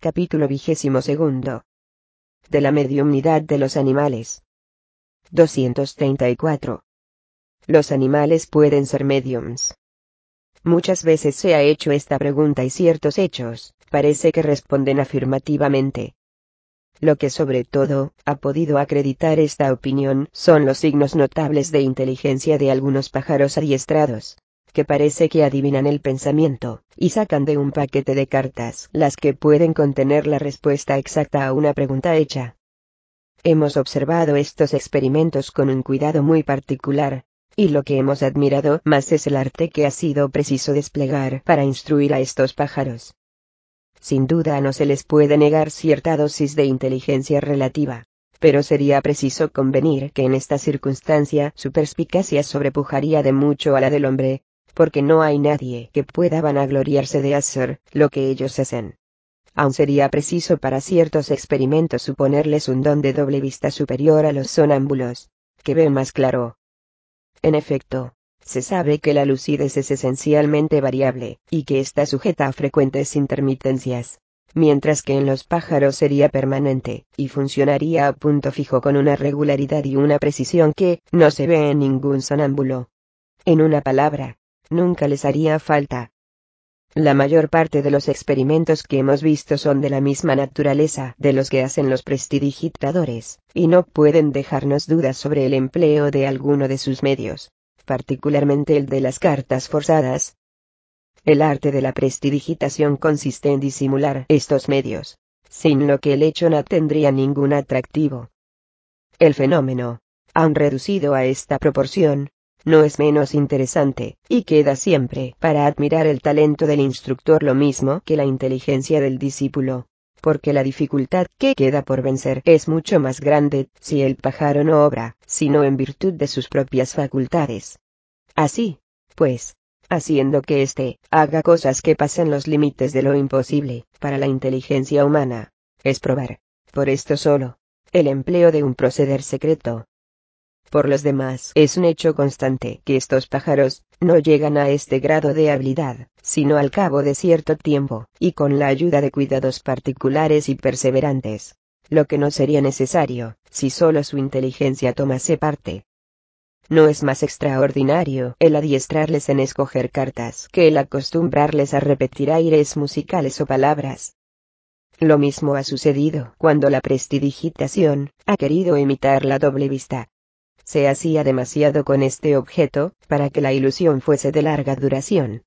Capítulo vigésimo segundo. De la mediumnidad de los animales. 234. Los animales pueden ser mediums. Muchas veces se ha hecho esta pregunta y ciertos hechos, parece que responden afirmativamente. Lo que sobre todo, ha podido acreditar esta opinión, son los signos notables de inteligencia de algunos pájaros adiestrados, que parece que adivinan el pensamiento, y sacan de un paquete de cartas las que pueden contener la respuesta exacta a una pregunta hecha. Hemos observado estos experimentos con un cuidado muy particular, y lo que hemos admirado más es el arte que ha sido preciso desplegar para instruir a estos pájaros. Sin duda no se les puede negar cierta dosis de inteligencia relativa, pero sería preciso convenir que en esta circunstancia su perspicacia sobrepujaría de mucho a la del hombre, porque no hay nadie que pueda vanagloriarse de hacer lo que ellos hacen. Aun sería preciso para ciertos experimentos suponerles un don de doble vista superior a los sonámbulos, que ven más claro. En efecto, se sabe que la lucidez es esencialmente variable, y que está sujeta a frecuentes intermitencias, mientras que en los pájaros sería permanente, y funcionaría a punto fijo con una regularidad y una precisión que no se ve en ningún sonámbulo. En una palabra, nunca les haría falta. La mayor parte de los experimentos que hemos visto son de la misma naturaleza de los que hacen los prestidigitadores, y no pueden dejarnos dudas sobre el empleo de alguno de sus medios, particularmente el de las cartas forzadas. El arte de la prestidigitación consiste en disimular estos medios, sin lo que el hecho no tendría ningún atractivo. El fenómeno, aun reducido a esta proporción, no es menos interesante, y queda siempre para admirar el talento del instructor lo mismo que la inteligencia del discípulo, porque la dificultad que queda por vencer es mucho más grande si el pájaro no obra, sino en virtud de sus propias facultades. Así, pues, haciendo que éste haga cosas que pasen los límites de lo imposible, para la inteligencia humana, es probar, por esto solo, el empleo de un proceder secreto, por los demás, es un hecho constante que estos pájaros no llegan a este grado de habilidad, sino al cabo de cierto tiempo, y con la ayuda de cuidados particulares y perseverantes. Lo que no sería necesario, si solo su inteligencia tomase parte. No es más extraordinario el adiestrarles en escoger cartas que el acostumbrarles a repetir aires musicales o palabras. Lo mismo ha sucedido cuando la prestidigitación ha querido imitar la doble vista, se hacía demasiado con este objeto, para que la ilusión fuese de larga duración.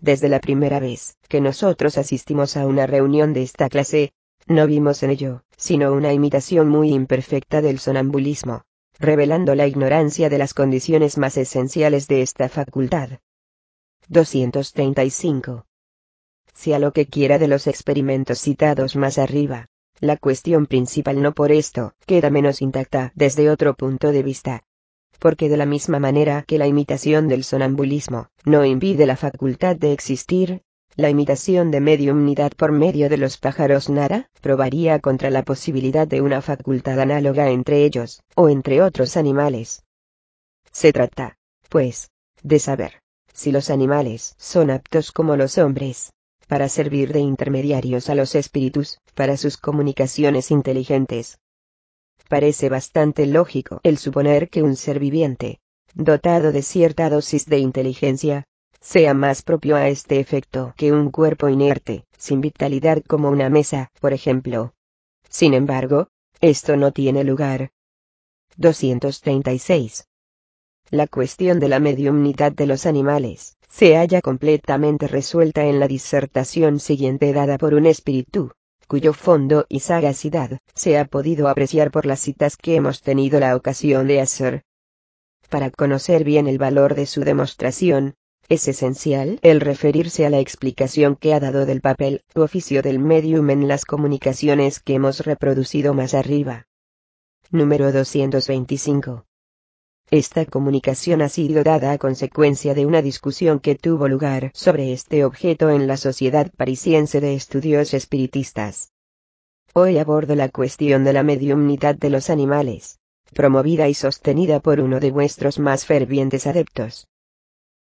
Desde la primera vez que nosotros asistimos a una reunión de esta clase, no vimos en ello, sino una imitación muy imperfecta del sonambulismo, revelando la ignorancia de las condiciones más esenciales de esta facultad. 235. Si a lo que quiera de los experimentos citados más arriba, la cuestión principal no por esto queda menos intacta desde otro punto de vista. Porque de la misma manera que la imitación del sonambulismo no impide la facultad de existir, la imitación de mediumnidad por medio de los pájaros nara probaría contra la posibilidad de una facultad análoga entre ellos, o entre otros animales. Se trata, pues, de saber si los animales son aptos como los hombres para servir de intermediarios a los espíritus, para sus comunicaciones inteligentes. Parece bastante lógico el suponer que un ser viviente, dotado de cierta dosis de inteligencia, sea más propio a este efecto que un cuerpo inerte, sin vitalidad como una mesa, por ejemplo. Sin embargo, esto no tiene lugar. 236. La cuestión de la mediumnidad de los animales se halla completamente resuelta en la disertación siguiente dada por un espíritu, cuyo fondo y sagacidad se ha podido apreciar por las citas que hemos tenido la ocasión de hacer. Para conocer bien el valor de su demostración, es esencial el referirse a la explicación que ha dado del papel u oficio del medium en las comunicaciones que hemos reproducido más arriba. Número 225. Esta comunicación ha sido dada a consecuencia de una discusión que tuvo lugar sobre este objeto en la Sociedad Parisiense de Estudios Espiritistas. Hoy abordo la cuestión de la mediumnidad de los animales, promovida y sostenida por uno de vuestros más fervientes adeptos.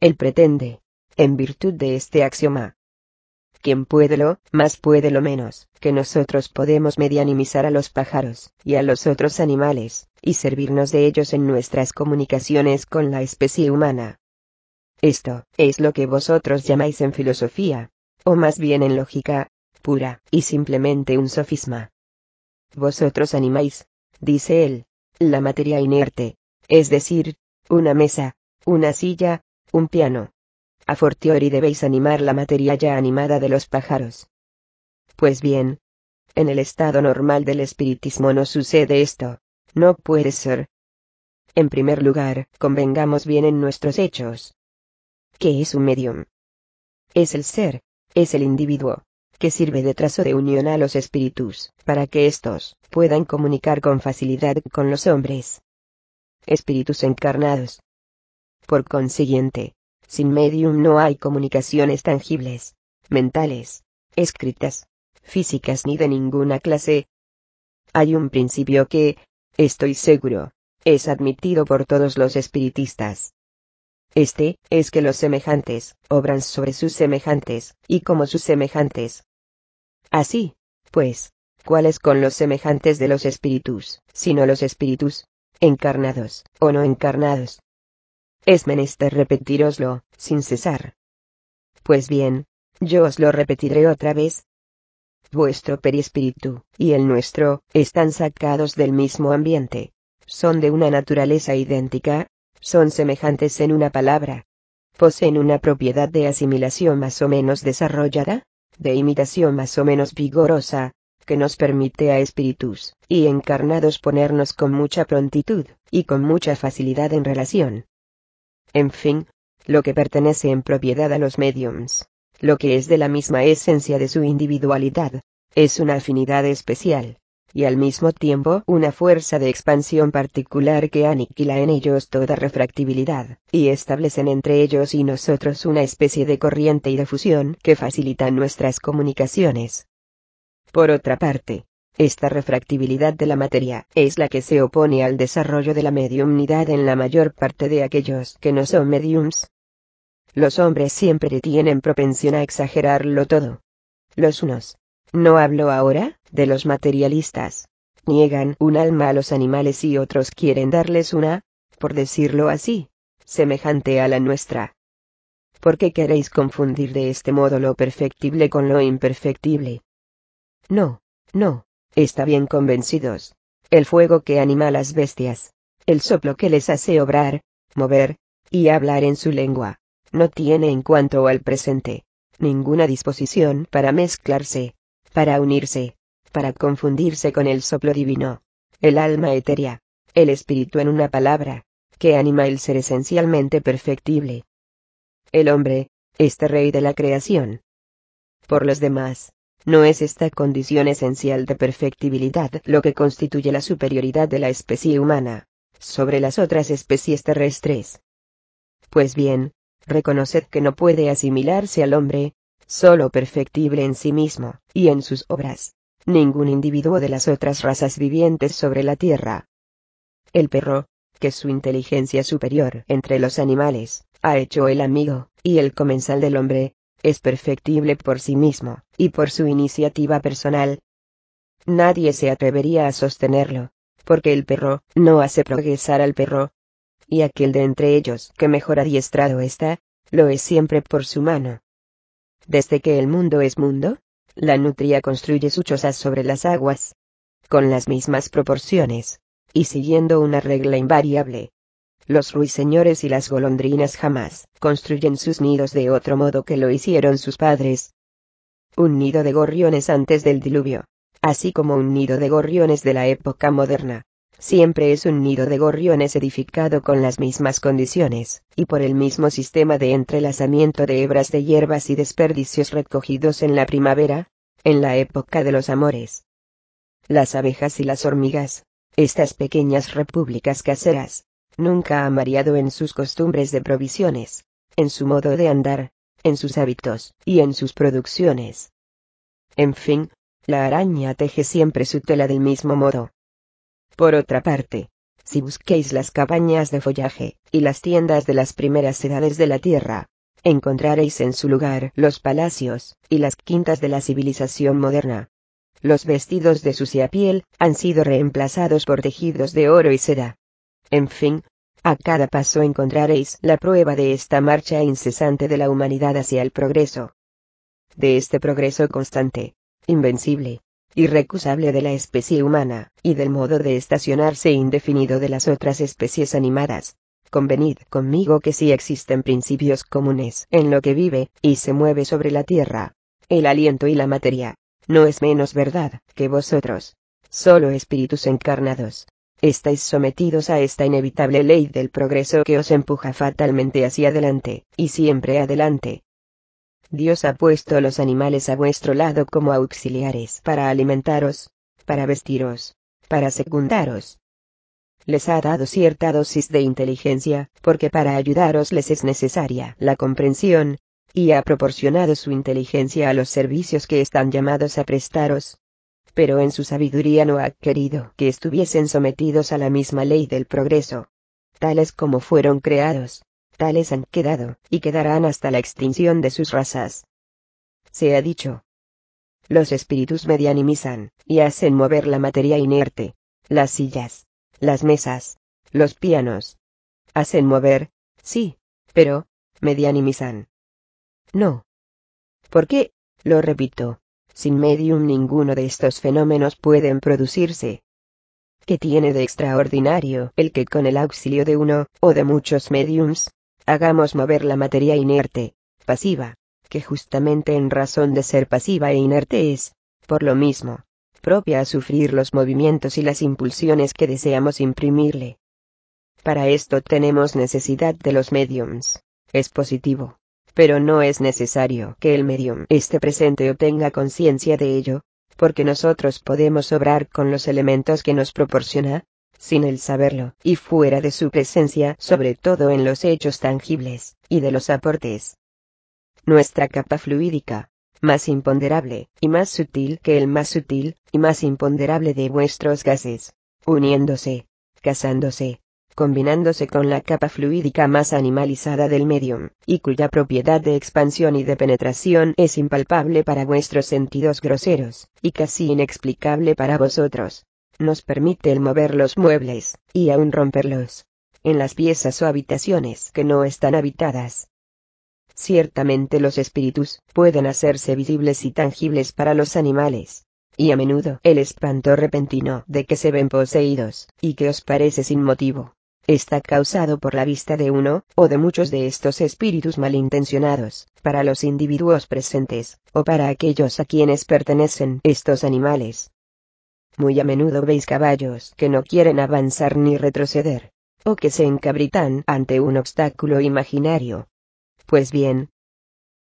Él pretende, en virtud de este axioma, quien puede lo, más puede lo menos, que nosotros podemos medianimizar a los pájaros, y a los otros animales, y servirnos de ellos en nuestras comunicaciones con la especie humana. Esto, es lo que vosotros llamáis en filosofía, o más bien en lógica, pura, y simplemente un sofisma. Vosotros animáis, dice él, la materia inerte, es decir, una mesa, una silla, un piano, a fortiori debéis animar la materia ya animada de los pájaros. Pues bien, en el estado normal del espiritismo no sucede esto, no puede ser. En primer lugar, convengamos bien en nuestros hechos. ¿Qué es un medium? Es el ser, es el individuo, que sirve de trazo de unión a los espíritus, para que éstos puedan comunicar con facilidad con los hombres. Espíritus encarnados. Por consiguiente, sin medium no hay comunicaciones tangibles, mentales, escritas, físicas ni de ninguna clase. Hay un principio que, estoy seguro, es admitido por todos los espiritistas. Este, es que los semejantes, obran sobre sus semejantes, y como sus semejantes. Así, pues, ¿cuáles con los semejantes de los espíritus, sino los espíritus, encarnados, o no encarnados? Es menester repetiroslo, sin cesar. Pues bien, yo os lo repetiré otra vez. Vuestro perispíritu, y el nuestro, están sacados del mismo ambiente. Son de una naturaleza idéntica, son semejantes en una palabra. Poseen una propiedad de asimilación más o menos desarrollada, de imitación más o menos vigorosa, que nos permite a espíritus, y encarnados ponernos con mucha prontitud, y con mucha facilidad en relación en fin, lo que pertenece en propiedad a los mediums, lo que es de la misma esencia de su individualidad, es una afinidad especial, y al mismo tiempo una fuerza de expansión particular que aniquila en ellos toda refractibilidad, y establecen entre ellos y nosotros una especie de corriente y de fusión que facilitan nuestras comunicaciones. Por otra parte, esta refractibilidad de la materia es la que se opone al desarrollo de la mediumnidad en la mayor parte de aquellos que no son mediums. Los hombres siempre tienen propensión a exagerarlo todo. Los unos, no hablo ahora, de los materialistas, niegan un alma a los animales y otros quieren darles una, por decirlo así, semejante a la nuestra. ¿Por qué queréis confundir de este modo lo perfectible con lo imperfectible? No, no, Está bien convencidos. El fuego que anima a las bestias, el soplo que les hace obrar, mover, y hablar en su lengua, no tiene en cuanto al presente, ninguna disposición para mezclarse, para unirse, para confundirse con el soplo divino, el alma etérea, el espíritu en una palabra, que anima el ser esencialmente perfectible. El hombre, este rey de la creación. Por los demás, no es esta condición esencial de perfectibilidad lo que constituye la superioridad de la especie humana sobre las otras especies terrestres. Pues bien, reconoced que no puede asimilarse al hombre, solo perfectible en sí mismo, y en sus obras, ningún individuo de las otras razas vivientes sobre la tierra. El perro, que su inteligencia superior entre los animales, ha hecho el amigo, y el comensal del hombre, es perfectible por sí mismo, y por su iniciativa personal. Nadie se atrevería a sostenerlo, porque el perro no hace progresar al perro. Y aquel de entre ellos que mejor adiestrado está, lo es siempre por su mano. Desde que el mundo es mundo, la nutria construye su choza sobre las aguas, con las mismas proporciones, y siguiendo una regla invariable, los ruiseñores y las golondrinas jamás construyen sus nidos de otro modo que lo hicieron sus padres. Un nido de gorriones antes del diluvio, así como un nido de gorriones de la época moderna, siempre es un nido de gorriones edificado con las mismas condiciones, y por el mismo sistema de entrelazamiento de hebras de hierbas y desperdicios recogidos en la primavera, en la época de los amores. Las abejas y las hormigas, estas pequeñas repúblicas caseras, nunca han variado en sus costumbres de provisiones, en su modo de andar, en sus hábitos y en sus producciones. En fin, la araña teje siempre su tela del mismo modo. Por otra parte, si busquéis las cabañas de follaje, y las tiendas de las primeras edades de la tierra, encontraréis en su lugar los palacios, y las quintas de la civilización moderna. Los vestidos de sucia piel, han sido reemplazados por tejidos de oro y seda. En fin, a cada paso encontraréis la prueba de esta marcha incesante de la humanidad hacia el progreso. De este progreso constante, invencible, irrecusable de la especie humana, y del modo de estacionarse indefinido de las otras especies animadas. Convenid conmigo que sí existen principios comunes en lo que vive y se mueve sobre la tierra. El aliento y la materia. No es menos verdad que vosotros. Solo espíritus encarnados. Estáis sometidos a esta inevitable ley del progreso que os empuja fatalmente hacia adelante, y siempre adelante, Dios ha puesto los animales a vuestro lado como auxiliares para alimentaros, para vestiros, para secundaros. Les ha dado cierta dosis de inteligencia, porque para ayudaros les es necesaria la comprensión, y ha proporcionado su inteligencia a los servicios que están llamados a prestaros. Pero en su sabiduría no ha querido que estuviesen sometidos a la misma ley del progreso. Tales como fueron creados, tales han quedado, y quedarán hasta la extinción de sus razas. Se ha dicho. Los espíritus medianimizan, y hacen mover la materia inerte, las sillas, las mesas, los pianos. Hacen mover, sí, pero, medianimizan. No. ¿Por qué? Lo repito. Sin medium ninguno de estos fenómenos pueden producirse. ¿Qué tiene de extraordinario el que con el auxilio de uno, o de muchos mediums, hagamos mover la materia inerte, pasiva, que justamente en razón de ser pasiva e inerte es, por lo mismo, propia a sufrir los movimientos y las impulsiones que deseamos imprimirle. Para esto tenemos necesidad de los mediums. Es positivo. Pero no es necesario que el medium esté presente o tenga conciencia de ello, porque nosotros podemos obrar con los elementos que nos proporciona, sin el saberlo, y fuera de su presencia, sobre todo en los hechos tangibles, y de los aportes. Nuestra capa fluídica, más imponderable, y más sutil que el más sutil, y más imponderable de vuestros gases, uniéndose, casándose, combinándose con la capa fluídica más animalizada del medium, y cuya propiedad de expansión y de penetración es impalpable para vuestros sentidos groseros, y casi inexplicable para vosotros, nos permite el mover los muebles, y aún romperlos, en las piezas o habitaciones que no están habitadas. Ciertamente los espíritus pueden hacerse visibles y tangibles para los animales, y a menudo el espanto repentino de que se ven poseídos, y que os parece sin motivo, está causado por la vista de uno, o de muchos de estos espíritus malintencionados, para los individuos presentes, o para aquellos a quienes pertenecen estos animales. Muy a menudo veis caballos que no quieren avanzar ni retroceder, o que se encabritan ante un obstáculo imaginario. Pues bien,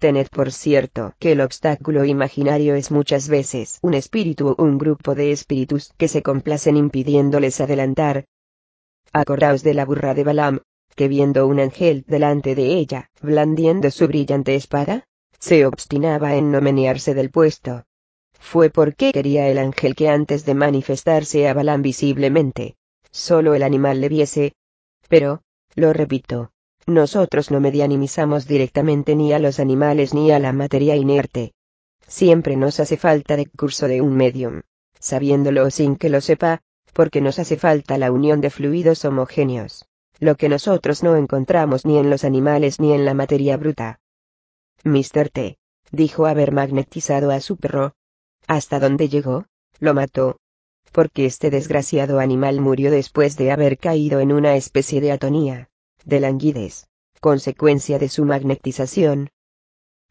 tened por cierto que el obstáculo imaginario es muchas veces un espíritu o un grupo de espíritus que se complacen impidiéndoles adelantar. Acordaos de la burra de Balaam, que viendo un ángel delante de ella, blandiendo su brillante espada, se obstinaba en no menearse del puesto, fue porque quería el ángel que antes de manifestarse a Balán visiblemente, solo el animal le viese. Pero, lo repito, nosotros no medianimizamos directamente ni a los animales ni a la materia inerte. Siempre nos hace falta de curso de un medium, sabiéndolo sin que lo sepa, porque nos hace falta la unión de fluidos homogéneos, lo que nosotros no encontramos ni en los animales ni en la materia bruta. Mr. T. dijo haber magnetizado a su perro, ¿Hasta dónde llegó? Lo mató. Porque este desgraciado animal murió después de haber caído en una especie de atonía, de languidez, consecuencia de su magnetización.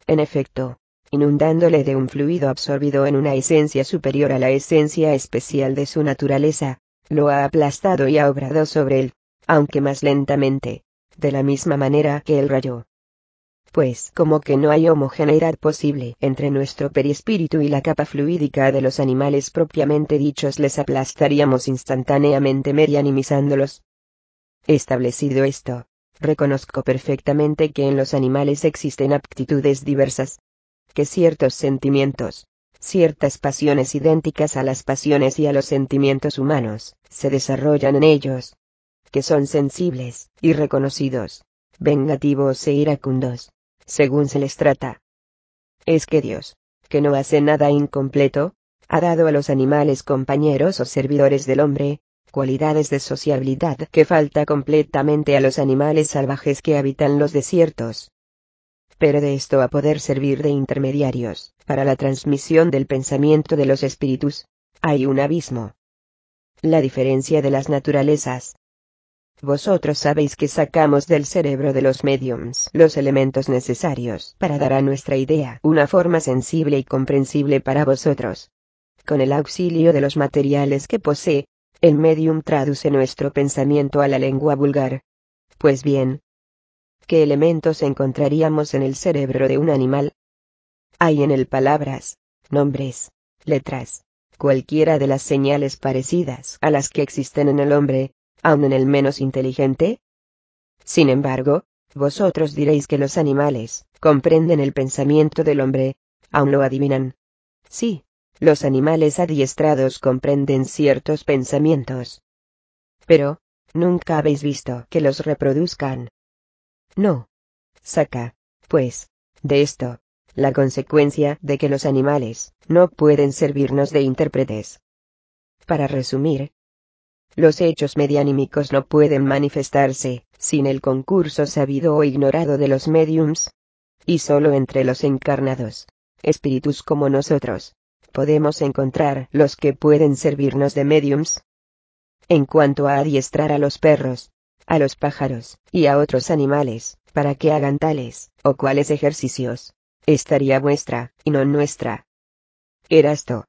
En efecto, inundándole de un fluido absorbido en una esencia superior a la esencia especial de su naturaleza, lo ha aplastado y ha obrado sobre él, aunque más lentamente, de la misma manera que el rayo. Pues como que no hay homogeneidad posible entre nuestro perispíritu y la capa fluídica de los animales propiamente dichos les aplastaríamos instantáneamente medianimizándolos. Establecido esto, reconozco perfectamente que en los animales existen aptitudes diversas, que ciertos sentimientos, ciertas pasiones idénticas a las pasiones y a los sentimientos humanos, se desarrollan en ellos, que son sensibles, y reconocidos, vengativos e iracundos, según se les trata. Es que Dios, que no hace nada incompleto, ha dado a los animales compañeros o servidores del hombre, cualidades de sociabilidad que falta completamente a los animales salvajes que habitan los desiertos, pero de esto a poder servir de intermediarios, para la transmisión del pensamiento de los espíritus, hay un abismo. La diferencia de las naturalezas. Vosotros sabéis que sacamos del cerebro de los mediums los elementos necesarios para dar a nuestra idea una forma sensible y comprensible para vosotros. Con el auxilio de los materiales que posee, el medium traduce nuestro pensamiento a la lengua vulgar. Pues bien, ¿Qué elementos encontraríamos en el cerebro de un animal? Hay en él palabras, nombres, letras, cualquiera de las señales parecidas a las que existen en el hombre, aun en el menos inteligente? Sin embargo, vosotros diréis que los animales comprenden el pensamiento del hombre, aun lo adivinan. Sí, los animales adiestrados comprenden ciertos pensamientos. Pero, nunca habéis visto que los reproduzcan. No. Saca, pues, de esto, la consecuencia de que los animales no pueden servirnos de intérpretes. Para resumir, los hechos medianímicos no pueden manifestarse sin el concurso sabido o ignorado de los mediums. Y solo entre los encarnados, espíritus como nosotros, podemos encontrar los que pueden servirnos de mediums. En cuanto a adiestrar a los perros, a los pájaros, y a otros animales, para que hagan tales, o cuales ejercicios. Estaría vuestra, y no nuestra. Erasto.